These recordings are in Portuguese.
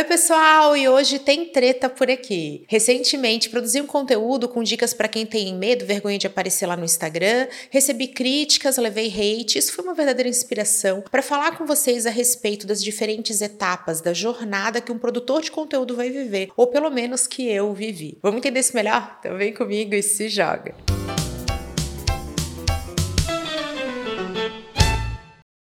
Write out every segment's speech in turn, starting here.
Oi, pessoal, e hoje tem treta por aqui. Recentemente produzi um conteúdo com dicas para quem tem medo, vergonha de aparecer lá no Instagram. Recebi críticas, levei hate. Isso foi uma verdadeira inspiração para falar com vocês a respeito das diferentes etapas da jornada que um produtor de conteúdo vai viver, ou pelo menos que eu vivi. Vamos entender isso melhor? Então vem comigo e se joga.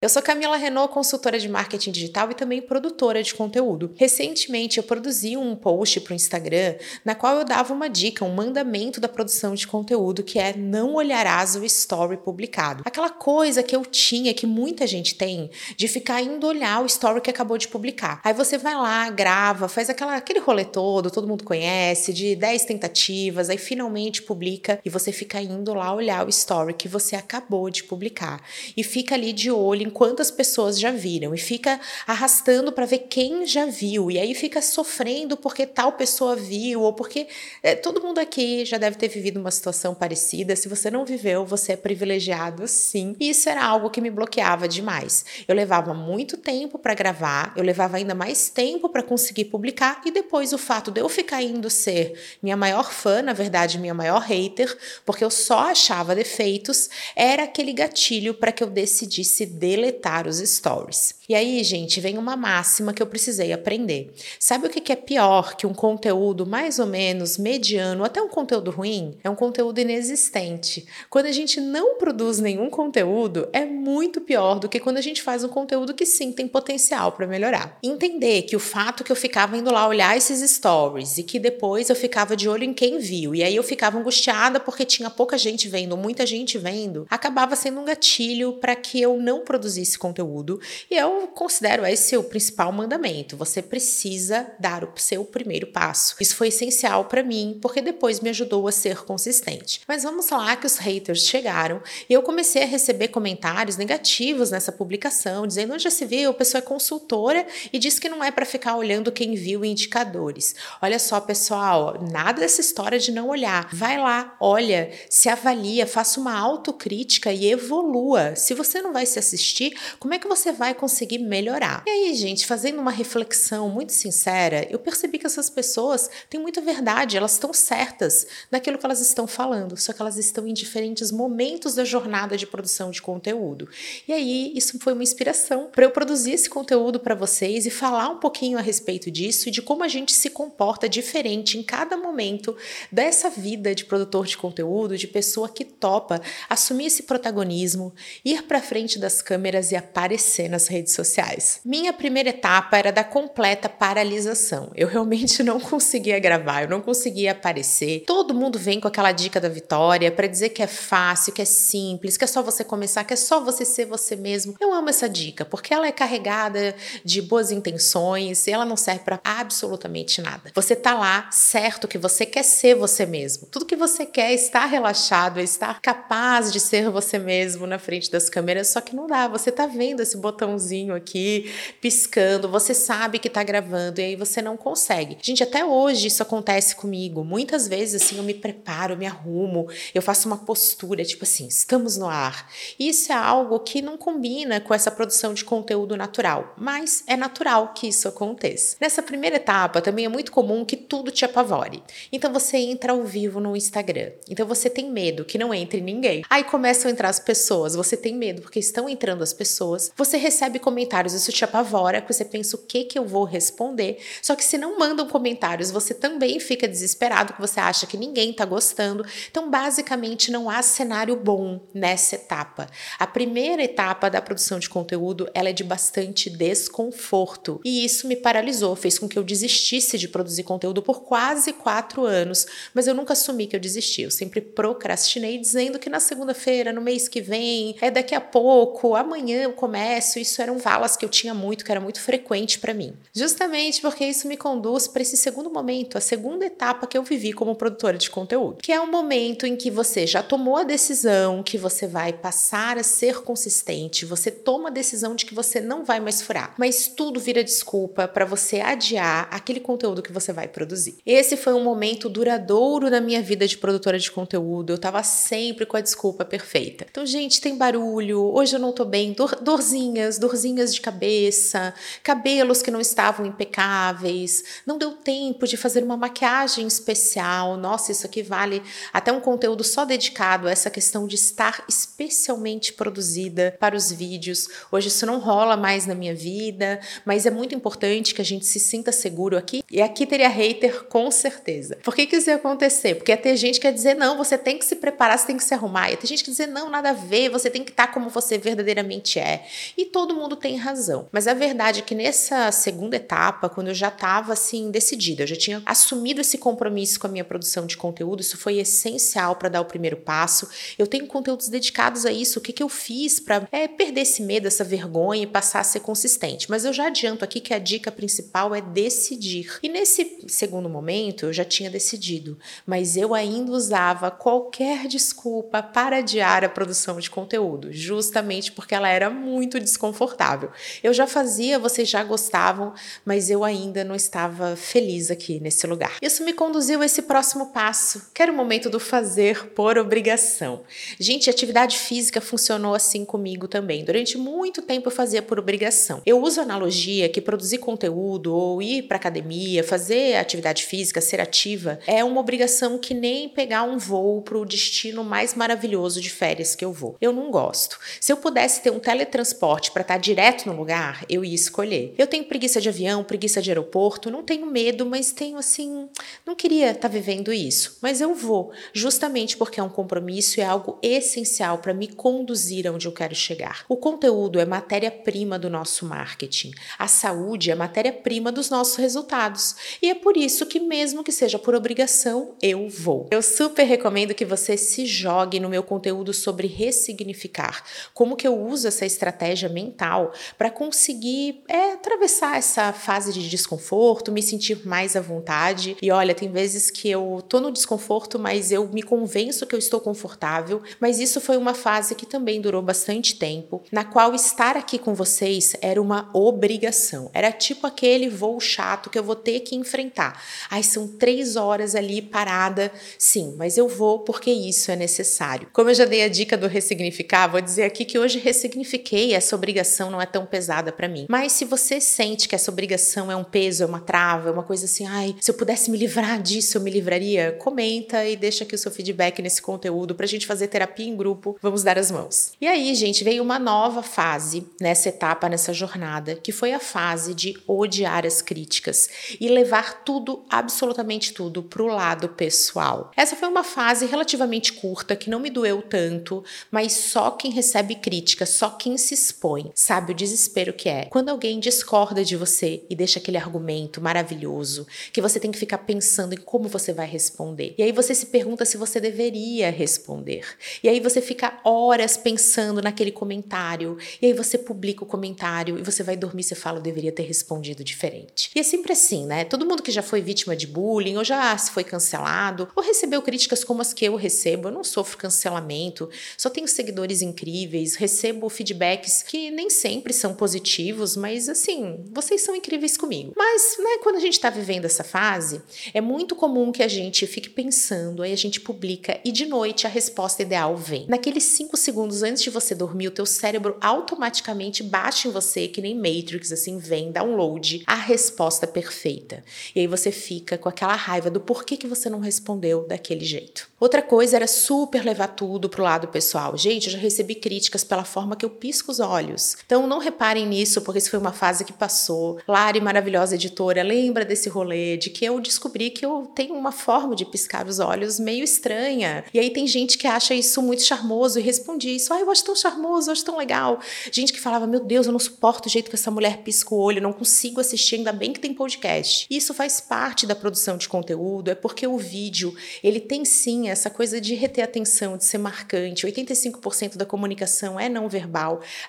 Eu sou Camila Renault, consultora de marketing digital e também produtora de conteúdo. Recentemente eu produzi um post para o Instagram na qual eu dava uma dica, um mandamento da produção de conteúdo que é não olharás o story publicado. Aquela coisa que eu tinha, que muita gente tem, de ficar indo olhar o story que acabou de publicar. Aí você vai lá, grava, faz aquela, aquele rolê todo, todo mundo conhece, de 10 tentativas, aí finalmente publica e você fica indo lá olhar o story que você acabou de publicar. E fica ali de olho em quantas pessoas já viram e fica arrastando para ver quem já viu e aí fica sofrendo porque tal pessoa viu ou porque é, todo mundo aqui já deve ter vivido uma situação parecida. Se você não viveu, você é privilegiado, sim. E isso era algo que me bloqueava demais. Eu levava muito tempo para gravar, eu levava ainda mais tempo para conseguir publicar e depois o fato de eu ficar indo ser minha maior fã, na verdade minha maior hater, porque eu só achava defeitos, era aquele gatilho para que eu decidisse deletar deletar os stories. E aí, gente, vem uma máxima que eu precisei aprender. Sabe o que é pior que um conteúdo mais ou menos mediano, até um conteúdo ruim? É um conteúdo inexistente. Quando a gente não produz nenhum conteúdo, é muito pior do que quando a gente faz um conteúdo que sim tem potencial para melhorar. Entender que o fato que eu ficava indo lá olhar esses stories e que depois eu ficava de olho em quem viu, e aí eu ficava angustiada porque tinha pouca gente vendo, muita gente vendo, acabava sendo um gatilho para que eu não produzisse produzir esse conteúdo. E eu considero esse o principal mandamento. Você precisa dar o seu primeiro passo. Isso foi essencial para mim, porque depois me ajudou a ser consistente. Mas vamos lá que os haters chegaram e eu comecei a receber comentários negativos nessa publicação, dizendo onde já se viu, a pessoa é consultora e diz que não é para ficar olhando quem viu indicadores. Olha só, pessoal, nada dessa história de não olhar. Vai lá, olha, se avalia, faça uma autocrítica e evolua. Se você não vai se assistir, como é que você vai conseguir melhorar? E aí, gente, fazendo uma reflexão muito sincera, eu percebi que essas pessoas têm muita verdade, elas estão certas naquilo que elas estão falando, só que elas estão em diferentes momentos da jornada de produção de conteúdo. E aí, isso foi uma inspiração para eu produzir esse conteúdo para vocês e falar um pouquinho a respeito disso e de como a gente se comporta diferente em cada momento dessa vida de produtor de conteúdo, de pessoa que topa assumir esse protagonismo, ir para frente das câmeras e aparecer nas redes sociais. Minha primeira etapa era da completa paralisação. Eu realmente não conseguia gravar, eu não conseguia aparecer. Todo mundo vem com aquela dica da vitória para dizer que é fácil, que é simples, que é só você começar, que é só você ser você mesmo. Eu amo essa dica porque ela é carregada de boas intenções e ela não serve para absolutamente nada. Você tá lá certo que você quer ser você mesmo. Tudo que você quer é estar relaxado, é estar capaz de ser você mesmo na frente das câmeras, só que não dá. Você você tá vendo esse botãozinho aqui piscando, você sabe que tá gravando e aí você não consegue. Gente, até hoje isso acontece comigo. Muitas vezes assim eu me preparo, me arrumo, eu faço uma postura, tipo assim, estamos no ar. Isso é algo que não combina com essa produção de conteúdo natural, mas é natural que isso aconteça. Nessa primeira etapa também é muito comum que tudo te apavore. Então você entra ao vivo no Instagram. Então você tem medo que não entre ninguém. Aí começam a entrar as pessoas, você tem medo porque estão entrando as pessoas, você recebe comentários, isso te apavora, você pensa o que que eu vou responder. Só que se não mandam comentários, você também fica desesperado, que você acha que ninguém tá gostando. Então, basicamente, não há cenário bom nessa etapa. A primeira etapa da produção de conteúdo, ela é de bastante desconforto. E isso me paralisou, fez com que eu desistisse de produzir conteúdo por quase quatro anos. Mas eu nunca assumi que eu desisti. Eu sempre procrastinei, dizendo que na segunda-feira, no mês que vem, é daqui a pouco, amanhã amanhã eu começo. Isso eram falas que eu tinha muito, que era muito frequente para mim. Justamente porque isso me conduz para esse segundo momento, a segunda etapa que eu vivi como produtora de conteúdo, que é o momento em que você já tomou a decisão que você vai passar a ser consistente, você toma a decisão de que você não vai mais furar, mas tudo vira desculpa para você adiar aquele conteúdo que você vai produzir. Esse foi um momento duradouro na minha vida de produtora de conteúdo. Eu tava sempre com a desculpa perfeita. Então, gente, tem barulho, hoje eu não tô bem também, dor, dorzinhas, dorzinhas de cabeça, cabelos que não estavam impecáveis, não deu tempo de fazer uma maquiagem especial. Nossa, isso aqui vale até um conteúdo só dedicado a essa questão de estar especialmente produzida para os vídeos. Hoje isso não rola mais na minha vida, mas é muito importante que a gente se sinta seguro aqui. E aqui teria hater com certeza. Por que, que isso ia acontecer? Porque ia ter gente que ia dizer, não, você tem que se preparar, você tem que se arrumar. Ia ter gente que ia dizer, não, nada a ver, você tem que estar como você verdadeiramente é. E todo mundo tem razão. Mas a verdade é que nessa segunda etapa, quando eu já estava assim decidida, eu já tinha assumido esse compromisso com a minha produção de conteúdo, isso foi essencial para dar o primeiro passo. Eu tenho conteúdos dedicados a isso. O que, que eu fiz para é, perder esse medo, essa vergonha e passar a ser consistente? Mas eu já adianto aqui que a dica principal é decidir. E nesse segundo momento, eu já tinha decidido, mas eu ainda usava qualquer desculpa para adiar a produção de conteúdo, justamente porque ela era muito desconfortável. Eu já fazia, vocês já gostavam, mas eu ainda não estava feliz aqui nesse lugar. Isso me conduziu a esse próximo passo, que era o momento do fazer por obrigação. Gente, atividade física funcionou assim comigo também. Durante muito tempo eu fazia por obrigação. Eu uso analogia que produzir conteúdo ou ir para academia, fazer atividade física, ser ativa, é uma obrigação que nem pegar um voo para o destino mais maravilhoso de férias que eu vou. Eu não gosto. Se eu pudesse ter um teletransporte para estar tá direto no lugar, eu ia escolher. Eu tenho preguiça de avião, preguiça de aeroporto, não tenho medo, mas tenho assim, não queria estar tá vivendo isso, mas eu vou, justamente porque é um compromisso e é algo essencial para me conduzir aonde eu quero chegar. O conteúdo é matéria-prima do nosso marketing. A saúde é matéria-prima dos nossos resultados. E é por isso que, mesmo que seja por obrigação, eu vou. Eu super recomendo que você se jogue no meu conteúdo sobre ressignificar. Como que eu essa estratégia mental para conseguir é, atravessar essa fase de desconforto, me sentir mais à vontade. E olha, tem vezes que eu tô no desconforto, mas eu me convenço que eu estou confortável. Mas isso foi uma fase que também durou bastante tempo, na qual estar aqui com vocês era uma obrigação. Era tipo aquele voo chato que eu vou ter que enfrentar. Ai, são três horas ali parada. Sim, mas eu vou porque isso é necessário. Como eu já dei a dica do ressignificar, vou dizer aqui que hoje ressignifiquei, essa obrigação não é tão pesada para mim. Mas se você sente que essa obrigação é um peso, é uma trava, é uma coisa assim, ai, se eu pudesse me livrar disso, eu me livraria, comenta e deixa aqui o seu feedback nesse conteúdo pra gente fazer terapia em grupo. Vamos dar as mãos. E aí, gente, veio uma nova fase nessa etapa, nessa jornada, que foi a fase de odiar as críticas e levar tudo, absolutamente tudo, pro lado pessoal. Essa foi uma fase relativamente curta que não me doeu tanto, mas só quem recebe crítica, só quem se expõe, sabe o desespero que é. Quando alguém discorda de você e deixa aquele argumento maravilhoso que você tem que ficar pensando em como você vai responder. E aí você se pergunta se você deveria responder. E aí você fica horas pensando naquele comentário. E aí você publica o comentário e você vai dormir e fala, eu deveria ter respondido diferente. E é sempre assim, né? Todo mundo que já foi vítima de bullying ou já foi cancelado ou recebeu críticas como as que eu recebo, eu não sofro cancelamento, só tenho seguidores incríveis, recebo feedbacks que nem sempre são positivos, mas assim, vocês são incríveis comigo. Mas, né, quando a gente tá vivendo essa fase, é muito comum que a gente fique pensando, aí a gente publica e de noite a resposta ideal vem. Naqueles 5 segundos antes de você dormir, o teu cérebro automaticamente bate em você, que nem Matrix, assim, vem, download, a resposta perfeita. E aí você fica com aquela raiva do porquê que você não respondeu daquele jeito. Outra coisa era super levar tudo pro lado pessoal. Gente, eu já recebi críticas pela forma que eu pisco os olhos. Então não reparem nisso, porque isso foi uma fase que passou. Lari, maravilhosa editora, lembra desse rolê de que eu descobri que eu tenho uma forma de piscar os olhos meio estranha. E aí tem gente que acha isso muito charmoso e respondi isso. Ah, eu acho tão charmoso, eu acho tão legal. Gente que falava, meu Deus, eu não suporto o jeito que essa mulher pisca o olho, não consigo assistir, ainda bem que tem podcast. Isso faz parte da produção de conteúdo, é porque o vídeo, ele tem sim essa coisa de reter atenção, de ser marcante. 85% da comunicação é não verbal.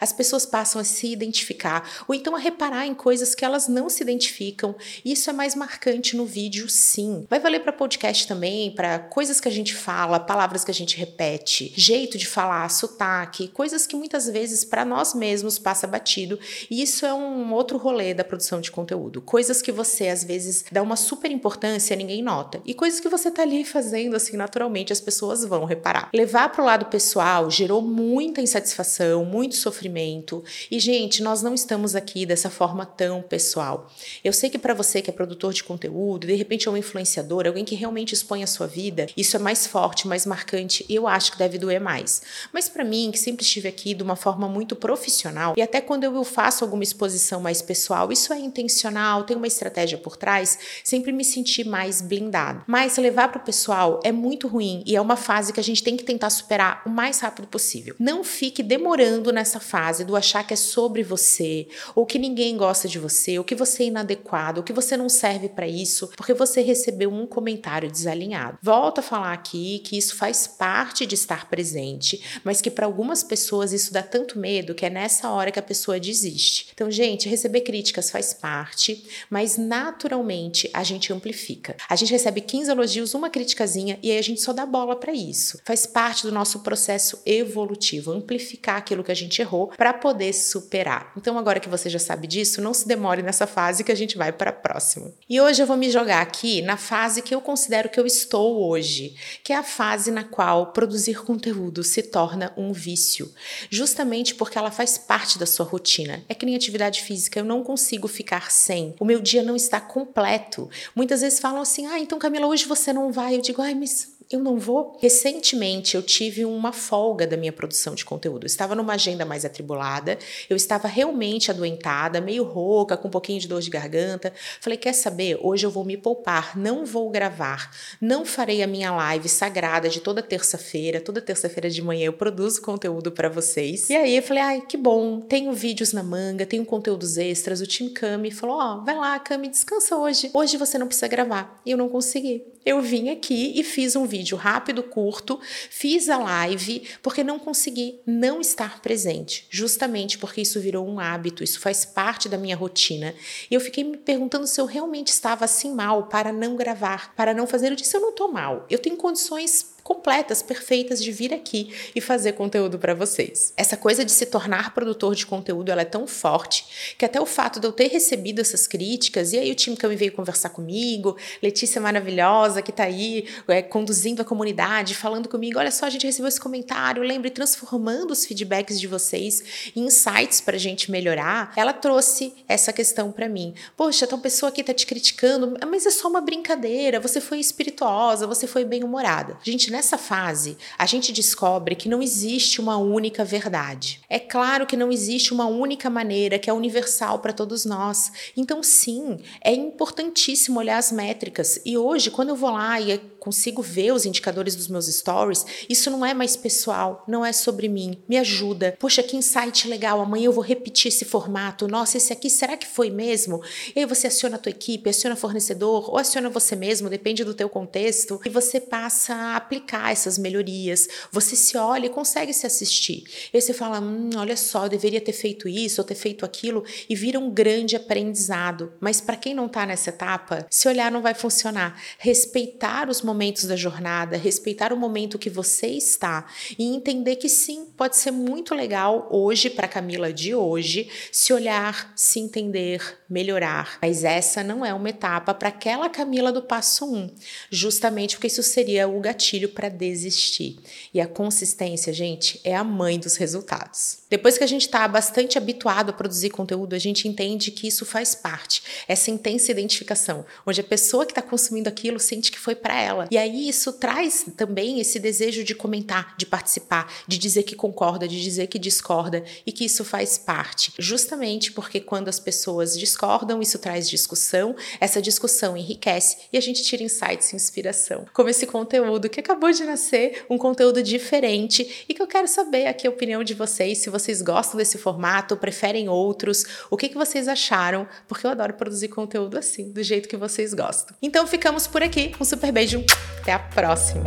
As pessoas passam a se identificar ou então a reparar em coisas que elas não se identificam. Isso é mais marcante no vídeo, sim. Vai valer para podcast também, para coisas que a gente fala, palavras que a gente repete, jeito de falar, sotaque, coisas que muitas vezes para nós mesmos passa batido. E isso é um outro rolê da produção de conteúdo. Coisas que você às vezes dá uma super importância, ninguém nota. E coisas que você tá ali fazendo assim naturalmente as pessoas vão reparar. Levar para o lado pessoal gerou muita insatisfação, muito sofrimento. E, gente, nós não estamos aqui dessa forma tão pessoal. Eu sei que para você que é produtor de conteúdo, de repente é um influenciador, alguém que realmente expõe a sua vida, isso é mais forte, mais marcante e eu acho que deve doer mais. Mas para mim, que sempre estive aqui de uma forma muito profissional e até quando eu faço alguma exposição mais pessoal, isso é intencional, tem uma estratégia por trás, sempre me senti mais blindado. Mas levar para o pessoal é muito ruim e é uma fase que a gente tem que tentar superar o mais rápido possível. Não fique demorando nessa fase do achar que é sobre você, ou que ninguém gosta de você, ou que você é inadequado, ou que você não serve para isso, porque você recebeu um comentário desalinhado. Volto a falar aqui que isso faz parte de estar presente, mas que para algumas pessoas isso dá tanto medo que é nessa hora que a pessoa desiste. Então, gente, receber críticas faz parte, mas naturalmente a gente amplifica. A gente recebe 15 elogios, uma criticazinha e aí a gente só dá bola para isso. Faz parte do nosso processo evolutivo, amplificar aquilo que a gente errou para poder superar. Então, agora que você já sabe disso, não se demore nessa fase que a gente vai para a próxima. E hoje eu vou me jogar aqui na fase que eu considero que eu estou hoje, que é a fase na qual produzir conteúdo se torna um vício, justamente porque ela faz parte da sua rotina. É que nem atividade física, eu não consigo ficar sem. O meu dia não está completo. Muitas vezes falam assim: "Ah, então Camila, hoje você não vai". Eu digo: "Ai, mas eu não vou. Recentemente eu tive uma folga da minha produção de conteúdo. Eu estava numa agenda mais atribulada, eu estava realmente adoentada, meio rouca, com um pouquinho de dor de garganta. Falei: quer saber? Hoje eu vou me poupar, não vou gravar, não farei a minha live sagrada de toda terça-feira. Toda terça-feira de manhã eu produzo conteúdo para vocês. E aí eu falei: ai, que bom, tenho vídeos na manga, tenho conteúdos extras. O time Cami falou: ó, oh, vai lá, Cami, descansa hoje. Hoje você não precisa gravar. E eu não consegui. Eu vim aqui e fiz um vídeo rápido, curto, fiz a live porque não consegui não estar presente, justamente porque isso virou um hábito, isso faz parte da minha rotina. E eu fiquei me perguntando se eu realmente estava assim mal para não gravar, para não fazer. Eu disse: eu não estou mal, eu tenho condições completas, perfeitas de vir aqui e fazer conteúdo para vocês. Essa coisa de se tornar produtor de conteúdo, ela é tão forte que até o fato de eu ter recebido essas críticas, e aí o time que me veio conversar comigo, Letícia maravilhosa que tá aí é, conduzindo a comunidade, falando comigo, olha só, a gente recebeu esse comentário, lembre transformando os feedbacks de vocês em insights pra gente melhorar, ela trouxe essa questão para mim. Poxa, tal pessoa aqui tá te criticando, mas é só uma brincadeira, você foi espirituosa, você foi bem-humorada. Gente, nessa fase, a gente descobre que não existe uma única verdade. É claro que não existe uma única maneira que é universal para todos nós. Então, sim, é importantíssimo olhar as métricas. E hoje, quando eu vou lá e consigo ver os indicadores dos meus stories, isso não é mais pessoal, não é sobre mim. Me ajuda. Poxa, que insight legal. Amanhã eu vou repetir esse formato. Nossa, esse aqui será que foi mesmo? E aí você aciona a tua equipe, aciona fornecedor ou aciona você mesmo, depende do teu contexto, e você passa a aplicar essas melhorias. Você se olha e consegue se assistir. E aí você fala: hum, olha só, eu deveria ter feito isso ou ter feito aquilo, e vira um grande aprendizado. Mas para quem não está nessa etapa, se olhar não vai funcionar. Respeitar os momentos da jornada, respeitar o momento que você está e entender que sim, pode ser muito legal hoje, para Camila de hoje, se olhar, se entender, melhorar. Mas essa não é uma etapa para aquela Camila do passo 1, um, justamente porque isso seria o gatilho para desistir. E a consistência, gente, é a mãe dos resultados. Depois que a gente está bastante habituado a produzir conteúdo, a gente entende que isso faz parte, essa intensa identificação, onde a pessoa que está consumindo aquilo sente que foi para ela. E aí isso traz também esse desejo de comentar, de participar, de dizer que concorda, de dizer que discorda e que isso faz parte. Justamente porque quando as pessoas discordam, isso traz discussão, essa discussão enriquece e a gente tira insights e inspiração. Como esse conteúdo que acabou de nascer, um conteúdo diferente e que eu quero saber aqui a opinião de vocês, se vocês vocês gostam desse formato, preferem outros, o que, que vocês acharam, porque eu adoro produzir conteúdo assim, do jeito que vocês gostam. Então ficamos por aqui, um super beijo, até a próxima!